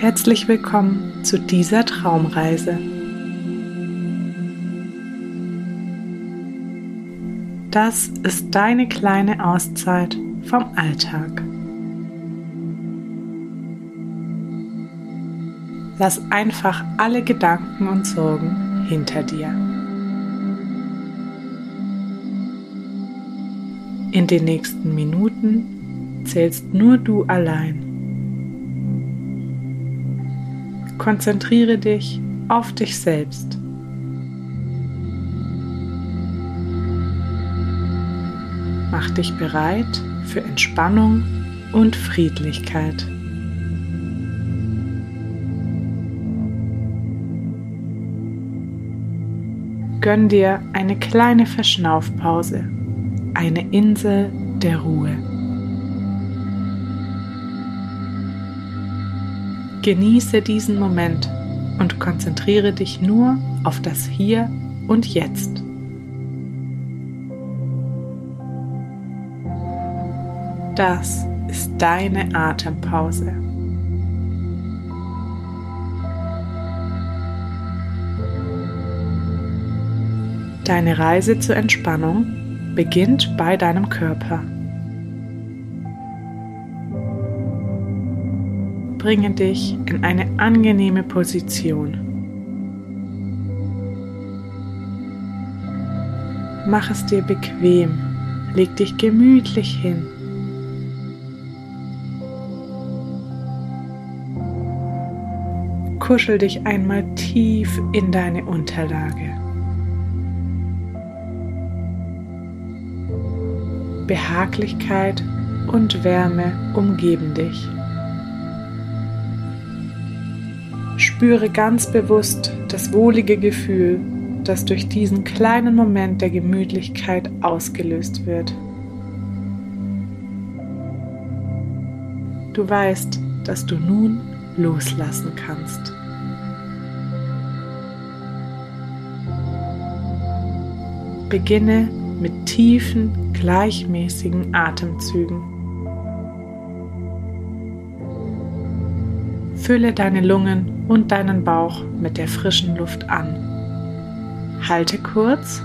Herzlich willkommen zu dieser Traumreise. Das ist deine kleine Auszeit vom Alltag. Lass einfach alle Gedanken und Sorgen hinter dir. In den nächsten Minuten zählst nur du allein. Konzentriere dich auf dich selbst. Mach dich bereit für Entspannung und Friedlichkeit. Gönn dir eine kleine Verschnaufpause, eine Insel der Ruhe. Genieße diesen Moment und konzentriere dich nur auf das Hier und Jetzt. Das ist deine Atempause. Deine Reise zur Entspannung beginnt bei deinem Körper. Bringe dich in eine angenehme Position. Mach es dir bequem, leg dich gemütlich hin. Kuschel dich einmal tief in deine Unterlage. Behaglichkeit und Wärme umgeben dich. Spüre ganz bewusst das wohlige Gefühl, das durch diesen kleinen Moment der Gemütlichkeit ausgelöst wird. Du weißt, dass du nun loslassen kannst. Beginne mit tiefen, gleichmäßigen Atemzügen. Fülle deine Lungen und deinen Bauch mit der frischen Luft an. Halte kurz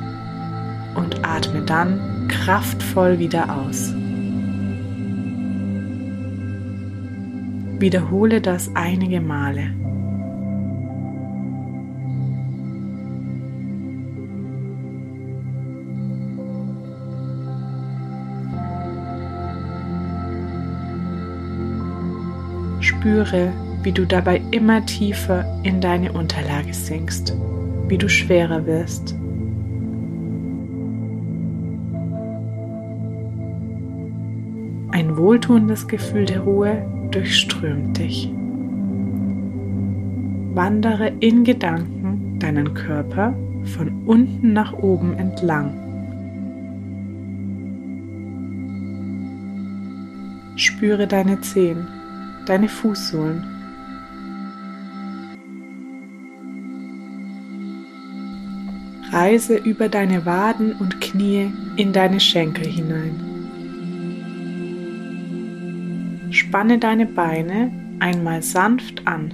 und atme dann kraftvoll wieder aus. Wiederhole das einige Male. Spüre, wie du dabei immer tiefer in deine Unterlage sinkst, wie du schwerer wirst. Ein wohltuendes Gefühl der Ruhe durchströmt dich. Wandere in Gedanken deinen Körper von unten nach oben entlang. Spüre deine Zehen, deine Fußsohlen Reise über deine Waden und Knie in deine Schenkel hinein. Spanne deine Beine einmal sanft an.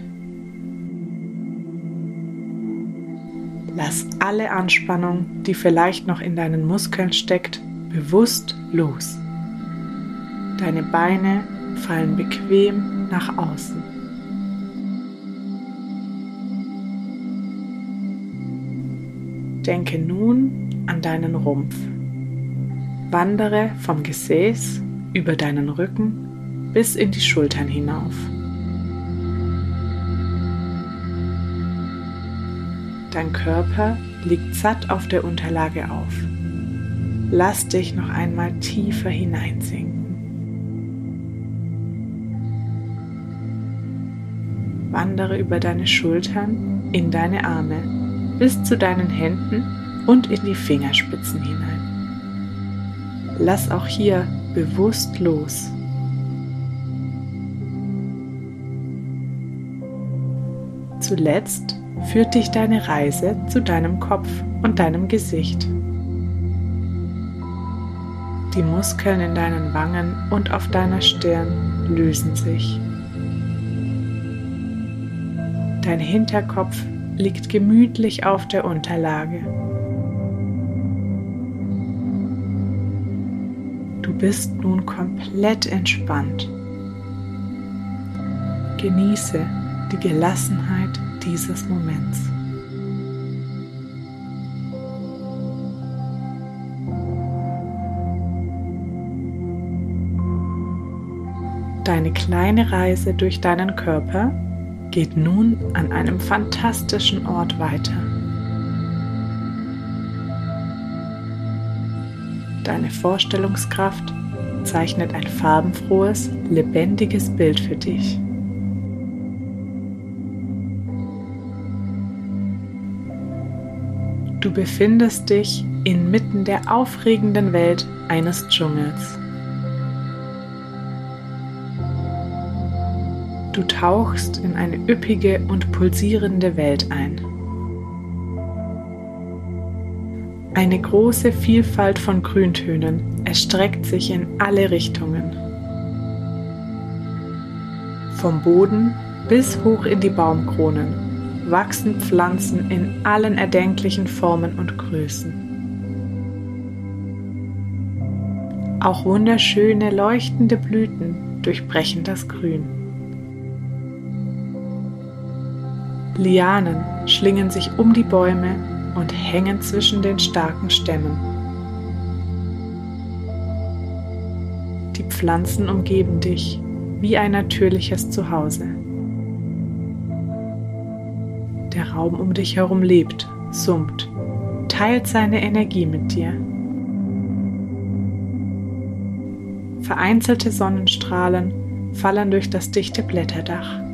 Lass alle Anspannung, die vielleicht noch in deinen Muskeln steckt, bewusst los. Deine Beine fallen bequem nach außen. Denke nun an deinen Rumpf. Wandere vom Gesäß über deinen Rücken bis in die Schultern hinauf. Dein Körper liegt satt auf der Unterlage auf. Lass dich noch einmal tiefer hineinsinken. Wandere über deine Schultern in deine Arme bis zu deinen Händen und in die Fingerspitzen hinein. Lass auch hier bewusst los. Zuletzt führt dich deine Reise zu deinem Kopf und deinem Gesicht. Die Muskeln in deinen Wangen und auf deiner Stirn lösen sich. Dein Hinterkopf liegt gemütlich auf der Unterlage. Du bist nun komplett entspannt. Genieße die Gelassenheit dieses Moments. Deine kleine Reise durch deinen Körper geht nun an einem fantastischen Ort weiter. Deine Vorstellungskraft zeichnet ein farbenfrohes, lebendiges Bild für dich. Du befindest dich inmitten der aufregenden Welt eines Dschungels. Du tauchst in eine üppige und pulsierende Welt ein. Eine große Vielfalt von Grüntönen erstreckt sich in alle Richtungen. Vom Boden bis hoch in die Baumkronen wachsen Pflanzen in allen erdenklichen Formen und Größen. Auch wunderschöne leuchtende Blüten durchbrechen das Grün. Lianen schlingen sich um die Bäume und hängen zwischen den starken Stämmen. Die Pflanzen umgeben dich wie ein natürliches Zuhause. Der Raum um dich herum lebt, summt, teilt seine Energie mit dir. Vereinzelte Sonnenstrahlen fallen durch das dichte Blätterdach.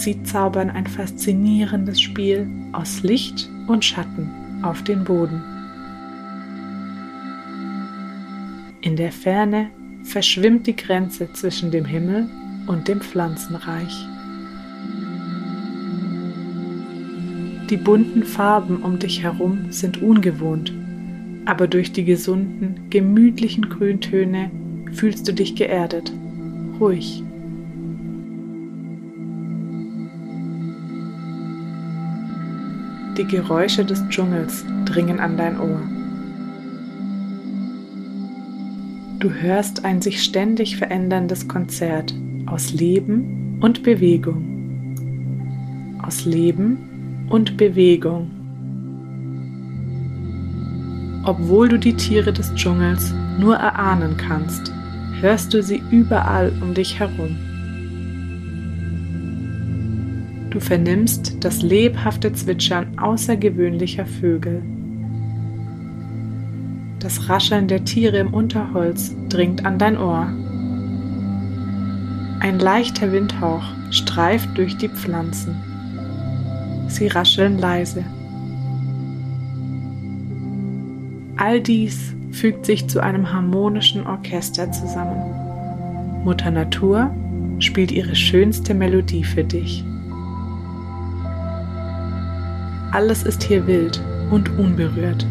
Sie zaubern ein faszinierendes Spiel aus Licht und Schatten auf den Boden. In der Ferne verschwimmt die Grenze zwischen dem Himmel und dem Pflanzenreich. Die bunten Farben um dich herum sind ungewohnt, aber durch die gesunden, gemütlichen Grüntöne fühlst du dich geerdet, ruhig Die Geräusche des Dschungels dringen an dein Ohr. Du hörst ein sich ständig veränderndes Konzert aus Leben und Bewegung. Aus Leben und Bewegung. Obwohl du die Tiere des Dschungels nur erahnen kannst, hörst du sie überall um dich herum. Du vernimmst das lebhafte Zwitschern außergewöhnlicher Vögel. Das Rascheln der Tiere im Unterholz dringt an dein Ohr. Ein leichter Windhauch streift durch die Pflanzen. Sie rascheln leise. All dies fügt sich zu einem harmonischen Orchester zusammen. Mutter Natur spielt ihre schönste Melodie für dich. Alles ist hier wild und unberührt.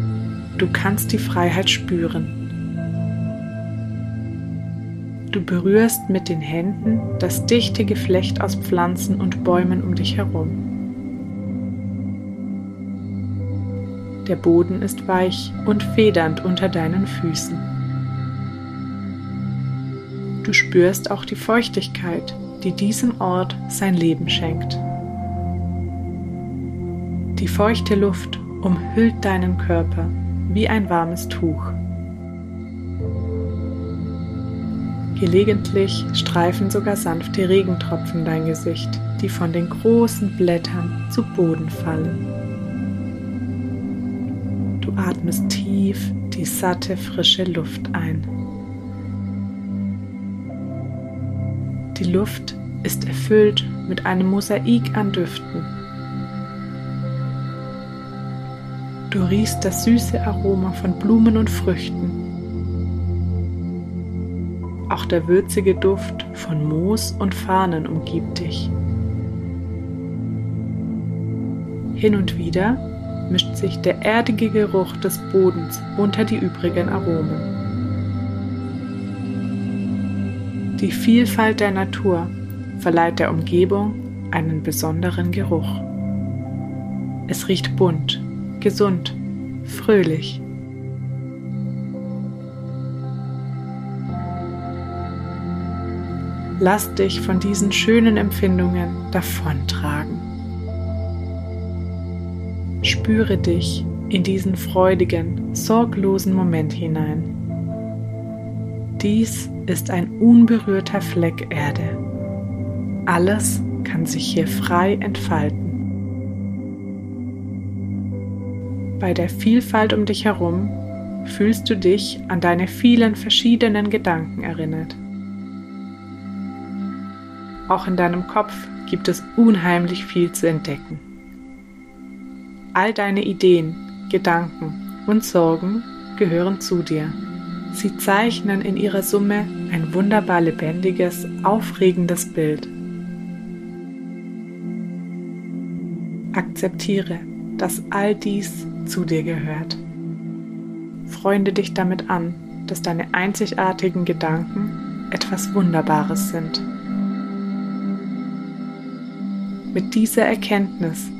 Du kannst die Freiheit spüren. Du berührst mit den Händen das dichte Geflecht aus Pflanzen und Bäumen um dich herum. Der Boden ist weich und federnd unter deinen Füßen. Du spürst auch die Feuchtigkeit, die diesem Ort sein Leben schenkt. Die feuchte Luft umhüllt deinen Körper wie ein warmes Tuch. Gelegentlich streifen sogar sanfte Regentropfen dein Gesicht, die von den großen Blättern zu Boden fallen. Du atmest tief die satte, frische Luft ein. Die Luft ist erfüllt mit einem Mosaik an Düften Du riechst das süße Aroma von Blumen und Früchten. Auch der würzige Duft von Moos und Farnen umgibt dich. Hin und wieder mischt sich der erdige Geruch des Bodens unter die übrigen Aromen. Die Vielfalt der Natur verleiht der Umgebung einen besonderen Geruch. Es riecht bunt, gesund, fröhlich. Lass dich von diesen schönen Empfindungen davontragen. Spüre dich in diesen freudigen, sorglosen Moment hinein. Dies ist ein unberührter Fleck Erde. Alles kann sich hier frei entfalten. Bei der Vielfalt um dich herum fühlst du dich an deine vielen verschiedenen Gedanken erinnert. Auch in deinem Kopf gibt es unheimlich viel zu entdecken. All deine Ideen, Gedanken und Sorgen gehören zu dir. Sie zeichnen in ihrer Summe ein wunderbar lebendiges, aufregendes Bild. Akzeptiere, dass all dies zu dir gehört. Freunde dich damit an, dass deine einzigartigen Gedanken etwas Wunderbares sind. Mit dieser Erkenntnis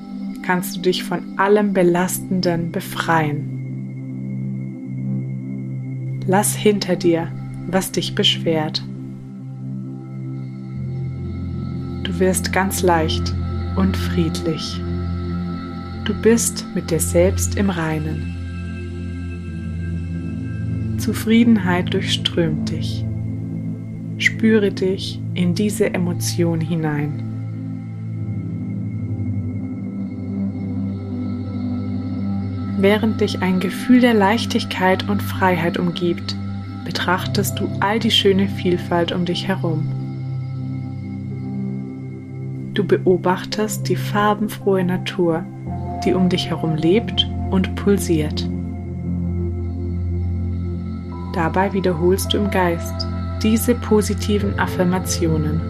kannst du dich von allem Belastenden befreien. Lass hinter dir, was dich beschwert. Du wirst ganz leicht und friedlich. Du bist mit dir selbst im Reinen. Zufriedenheit durchströmt dich. Spüre dich in diese Emotion hinein. Während dich ein Gefühl der Leichtigkeit und Freiheit umgibt, betrachtest du all die schöne Vielfalt um dich herum. Du beobachtest die farbenfrohe Natur, die um dich herum lebt und pulsiert. Dabei wiederholst du im Geist diese positiven Affirmationen.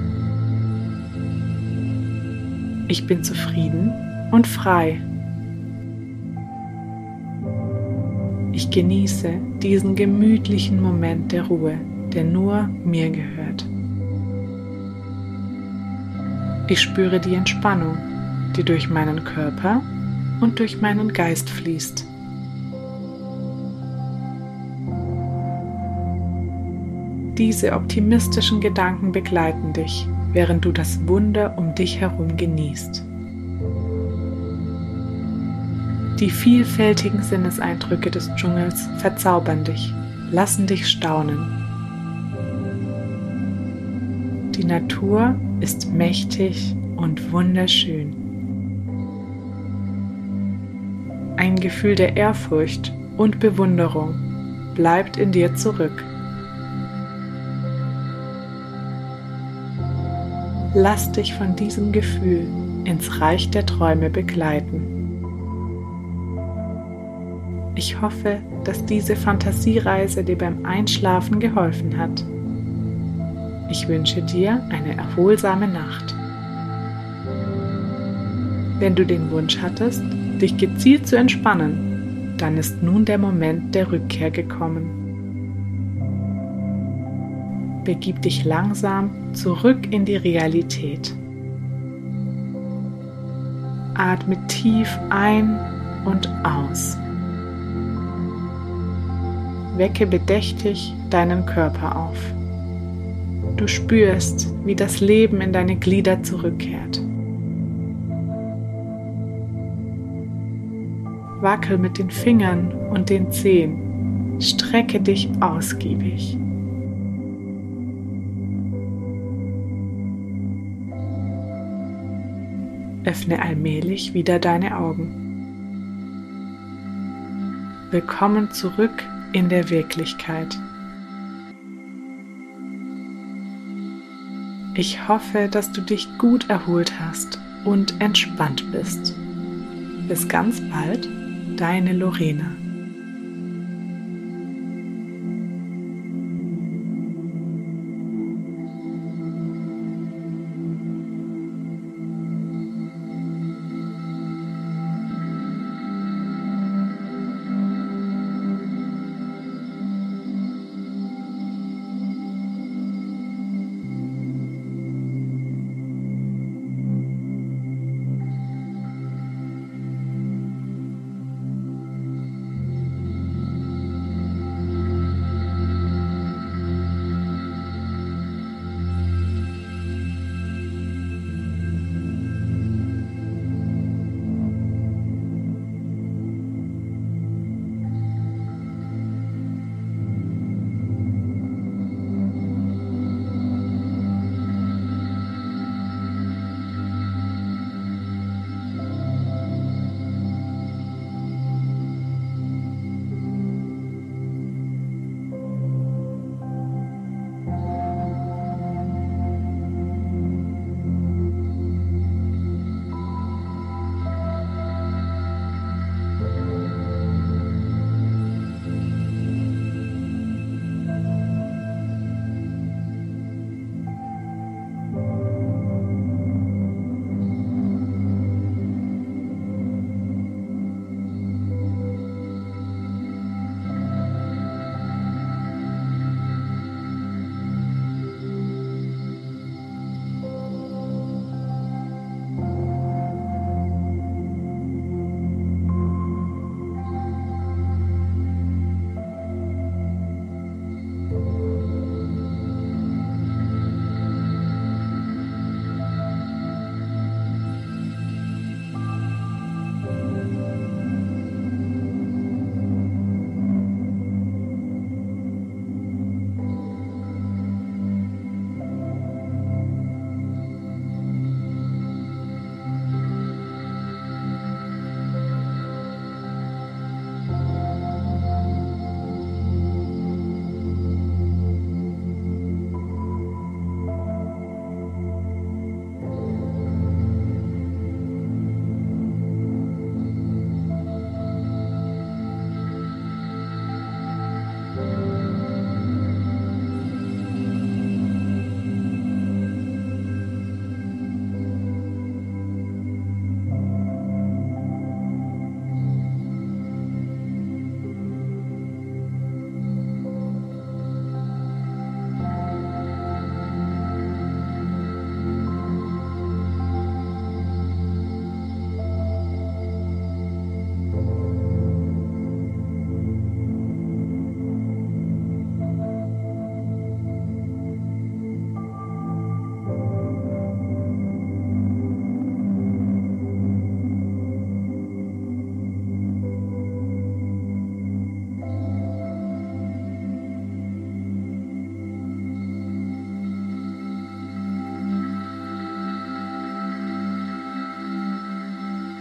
Ich bin zufrieden und frei. Ich genieße diesen gemütlichen Moment der Ruhe, der nur mir gehört. Ich spüre die Entspannung, die durch meinen Körper und durch meinen Geist fließt. Diese optimistischen Gedanken begleiten dich, während du das Wunder um dich herum genießt. Die vielfältigen Sinneseindrücke des Dschungels verzaubern dich, lassen dich staunen. Die Natur ist mächtig und wunderschön. Ein Gefühl der Ehrfurcht und Bewunderung bleibt in dir zurück. Lass dich von diesem Gefühl ins Reich der Träume begleiten. Ich hoffe, dass diese Fantasiereise dir beim Einschlafen geholfen hat. Ich wünsche dir eine erholsame Nacht. Wenn du den Wunsch hattest, dich gezielt zu entspannen, dann ist nun der Moment der Rückkehr gekommen. Begib dich langsam zurück in die Realität. Atme tief ein und aus. Wecke bedächtig deinen Körper auf. Du spürst, wie das Leben in deine Glieder zurückkehrt. Wackel mit den Fingern und den Zehen. Strecke dich ausgiebig. Öffne allmählich wieder deine Augen. Willkommen zurück in der Wirklichkeit. Ich hoffe, dass du dich gut erholt hast und entspannt bist. Bis ganz bald, deine Lorena.